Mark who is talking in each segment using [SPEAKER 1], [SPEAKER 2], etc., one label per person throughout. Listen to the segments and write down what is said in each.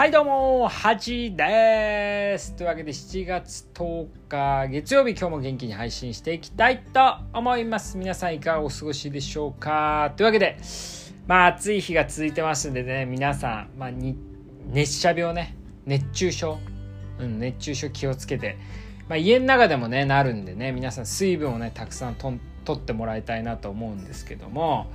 [SPEAKER 1] はいどうも、はじです。というわけで7月10日月曜日今日も元気に配信していきたいと思います。皆さんいかがお過ごしでしょうか？というわけで、まあ暑い日が続いてますんでね、皆さん、まあ、に熱射病ね、熱中症、うん、熱中症気をつけて、まあ、家の中でもね、なるんでね、皆さん水分をね、たくさんと取ってもらいたいなと思うんですけども、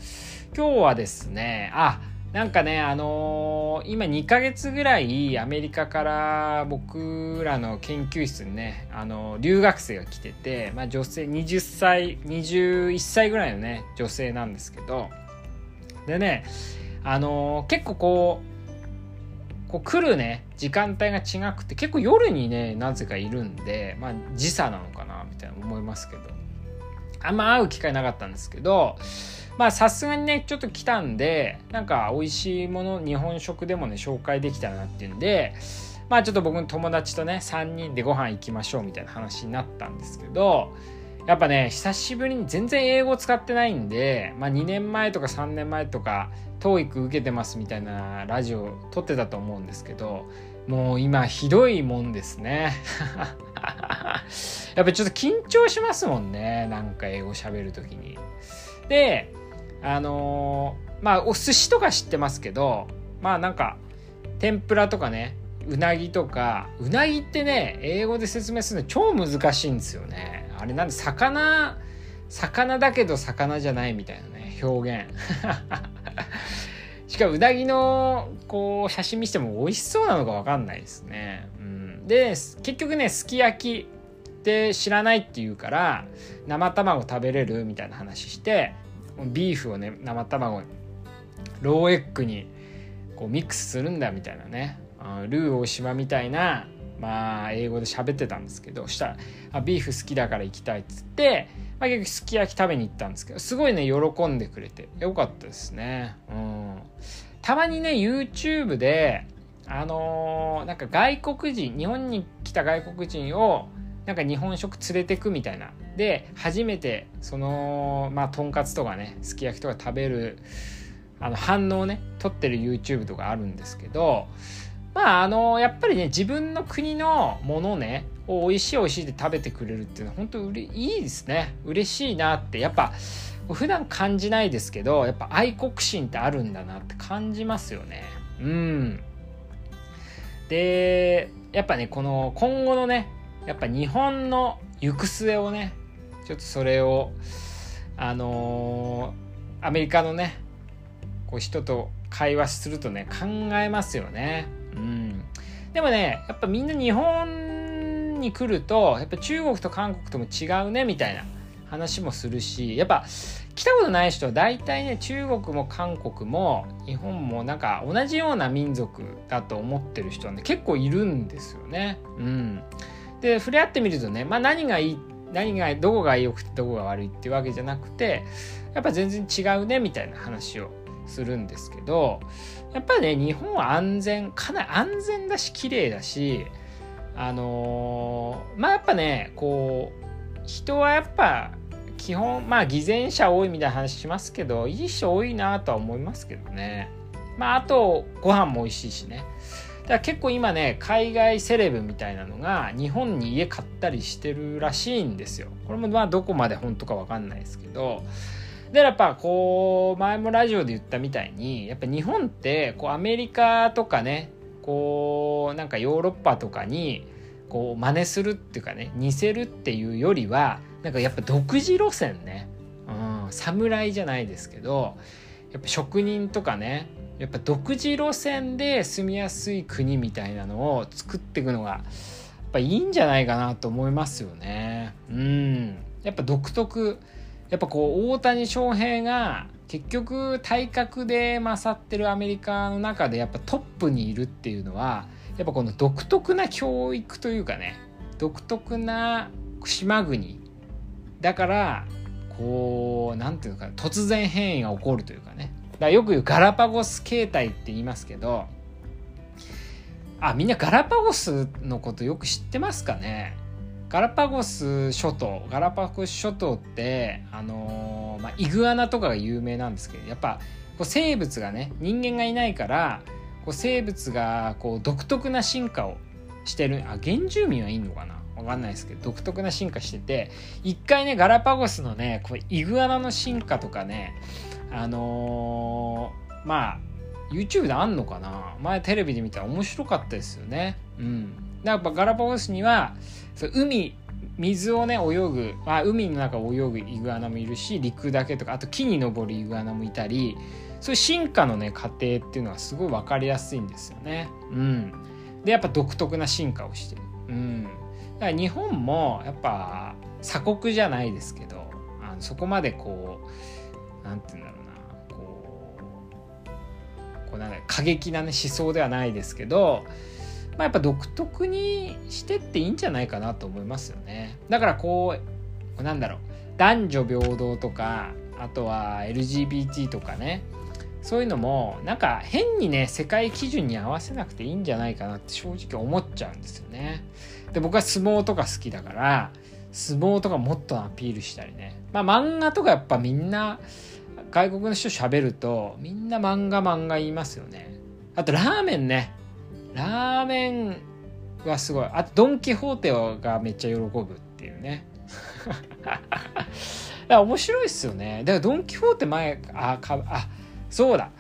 [SPEAKER 1] 今日はですね、あ、なんかね、あのー、今2ヶ月ぐらいアメリカから僕らの研究室にね、あのー、留学生が来てて、まあ、女性20歳21歳ぐらいのね女性なんですけどでね、あのー、結構こうこう来るね時間帯が違くて結構夜にねなぜかいるんで、まあ、時差なのかなみたいな思いますけど。あんま会う機会なかったんですけどまあさすがにねちょっと来たんでなんか美味しいもの日本食でもね紹介できたらなっていうんでまあちょっと僕の友達とね3人でご飯行きましょうみたいな話になったんですけどやっぱね久しぶりに全然英語使ってないんで、まあ、2年前とか3年前とか TOEIC 受けてますみたいなラジオ撮ってたと思うんですけどもう今ひどいもんですね。やっぱちょっと緊張しますもんねなんか英語喋る時に。であのー、まあお寿司とか知ってますけどまあなんか天ぷらとかねうなぎとかうなぎってね英語で説明するの超難しいんですよね。あれなんで魚魚だけど魚じゃないみたいなね表現。しかもうなぎのこう写真見せても美味しそうなのか分かんないですね、うん、で結局ねすき焼きって知らないって言うから生卵食べれるみたいな話してビーフをね生卵ローエッグにこうミックスするんだみたいなね。ルー大島みたいなまあ英語で喋ってたんですけどしたらあビーフ好きだから行きたいっつって、まあ、結局すき焼き食べに行ったんですけどすごいね喜んでくれてよかったですね。うん。たまにね YouTube であのー、なんか外国人日本に来た外国人をなんか日本食連れてくみたいな。で初めてそのまあとんかつとかねすき焼きとか食べるあの反応をね撮ってる YouTube とかあるんですけどまああのやっぱりね自分の国のものねを美味しい美味しいで食べてくれるっていうのは本当うれいいですね。嬉しいなって。やっぱ普段感じないですけどやっぱ愛国心ってあるんだなって感じますよね。うん。でやっぱねこの今後のねやっぱ日本の行く末をねちょっとそれをあのー、アメリカのねこう人と会話するとね考えますよね。うん、でもねやっぱみんな日本に来るとやっぱ中国と韓国とも違うねみたいな話もするしやっぱ来たことない人は大体ね中国も韓国も日本もなんか同じような民族だと思ってる人はね結構いるんですよね。うん、で触れ合ってみるとね、まあ、何がいい何がどこが良くてどこが悪いっていうわけじゃなくてやっぱ全然違うねみたいな話をするんですけどやっぱりね日本は安全かなり安全だし綺麗だしあのー、まあやっぱねこう人はやっぱ基本まあ偽善者多いみたいな話しますけどいい人多いなとは思いますけどね。まああとご飯も美味しいしね。だから結構今ね海外セレブみたいなのが日本に家買ったりしてるらしいんですよ。これもまあどこまで本当か分かんないですけど。でやっぱこう前もラジオで言ったみたいにやっぱ日本ってこうアメリカとかねこうなんかヨーロッパとかにこう真似するっていうかね似せるっていうよりはなんかやっぱ独自路線ね、うん、侍じゃないですけどやっぱ職人とかねやっぱ独自路線で住みやすい国みたいなのを作っていくのがやっぱいいんじゃないかなと思いますよね。うん。やっぱ独特やっぱこう大谷翔平が結局体格で勝ってるアメリカの中でやっぱトップにいるっていうのはやっぱこの独特な教育というかね独特な島国だからこう何て言うのか突然変異が起こるというかねだよく言うガラパゴス形態って言いますけどあみんなガラパゴスのことよく知ってますかね？ガラパゴス諸島ガラパゴス諸島ってあのー、まあ、イグアナとかが有名なんですけどやっぱこう生物がね人間がいないからこう生物がこう独特な進化をしてる。あ原住民はいんのかな？わかんないですけど独特な進化してて一回ねガラパゴスのねこうイグアナの進化とかねあのー、まあ YouTube であんのかな？前テレビで見たら面白かったですよね。うん。やっぱガラパゴスには海水をね泳ぐ、まあ、海の中を泳ぐイグアナもいるし陸だけとかあと木に登るイグアナもいたりそういう進化のね過程っていうのはすごい分かりやすいんですよね。うん、でやっぱ独特な進化をしてる。うん、だから日本もやっぱ鎖国じゃないですけどあのそこまでこう何て言うんだろうな。こうこうなんか過激な、ね、思想ではないですけどまあ、やっぱ独特にしてっていいんじゃないかなと思いますよね。だからこうなんだろう男女平等とかあとは LGBT とかねそういうのもなんか変にね世界基準に合わせなくていいんじゃないかなって正直思っちゃうんですよね。で僕は相撲とか好きだから相撲とかもっとアピールしたりね。まあ漫画とかやっぱみんな外国の人喋るとみんな漫画漫画言いますよね。あとラーメンね。ラーメンはすごい。あと、ドン・キホーテがめっちゃ喜ぶっていうね。面白いっすよね。だからドン・キホーテ前、あ、かあ、そうだ。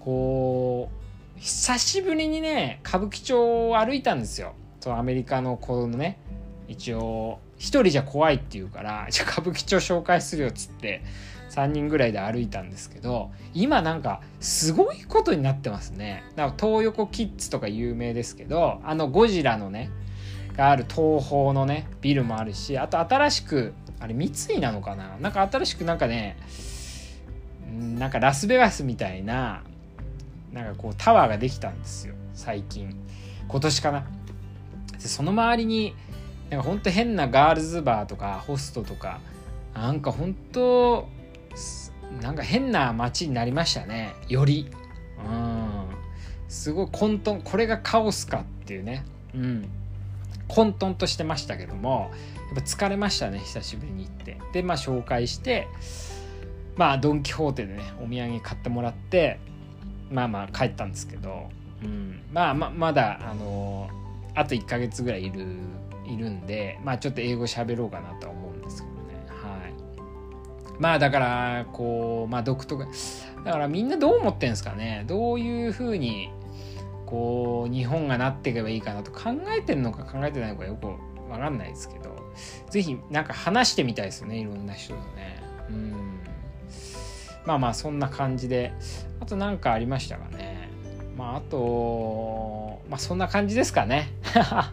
[SPEAKER 1] こう、久しぶりにね、歌舞伎町を歩いたんですよ。そのアメリカの子のね、一応、一人じゃ怖いって言うから、じゃあ歌舞伎町紹介するよっつって、3人ぐらいで歩いたんですけど今なんかすごいことになってますね。だから東横キッズとか有名ですけどあのゴジラのねがある東宝のねビルもあるしあと新しくあれ三井なのかな？なんか新しくなんかねなんかラスベガスみたいななんかこうタワーができたんですよ最近。今年かな。その周りになんかほんと変なガールズバーとかホストとかなんか本当なんか変な街になりましたね。より。うん。すごい混沌これがカオスかっていうね。うん。混沌としてましたけどもやっぱ疲れましたね久しぶりに行って。でまあ紹介してまあドン・キホーテでねお土産買ってもらってまあまあ帰ったんですけど、うん、まあままだあのあと1ヶ月ぐらいいるいるんでまあちょっと英語喋ろうかなとは思うまあだからこうまあ独特だからみんなどう思ってんですかね。どういうふうにこう日本がなっていけばいいかなと考えてるのか考えてないのかよくわかんないですけど。是非なんか話してみたいですよねいろんな人とね。うん。まあまあそんな感じで。あと何かありましたかね。まああとまあそんな感じですかね。だか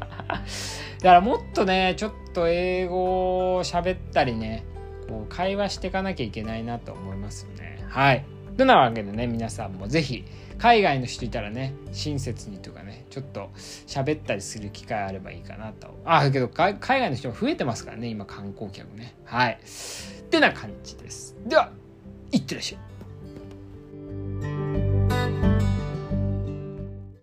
[SPEAKER 1] らもっとねちょっと英語を喋ったりねこう会話していかなきゃいけないなと思いますよね。はい。となわけでね、皆さんも是非、海外の人いたらね、親切にとかね、ちょっと喋ったりする機会あればいいかなと。あ、だけど海外の人も増えてますからね、今観光客ね。はい。ってな感じです。では、いってらっしゃい。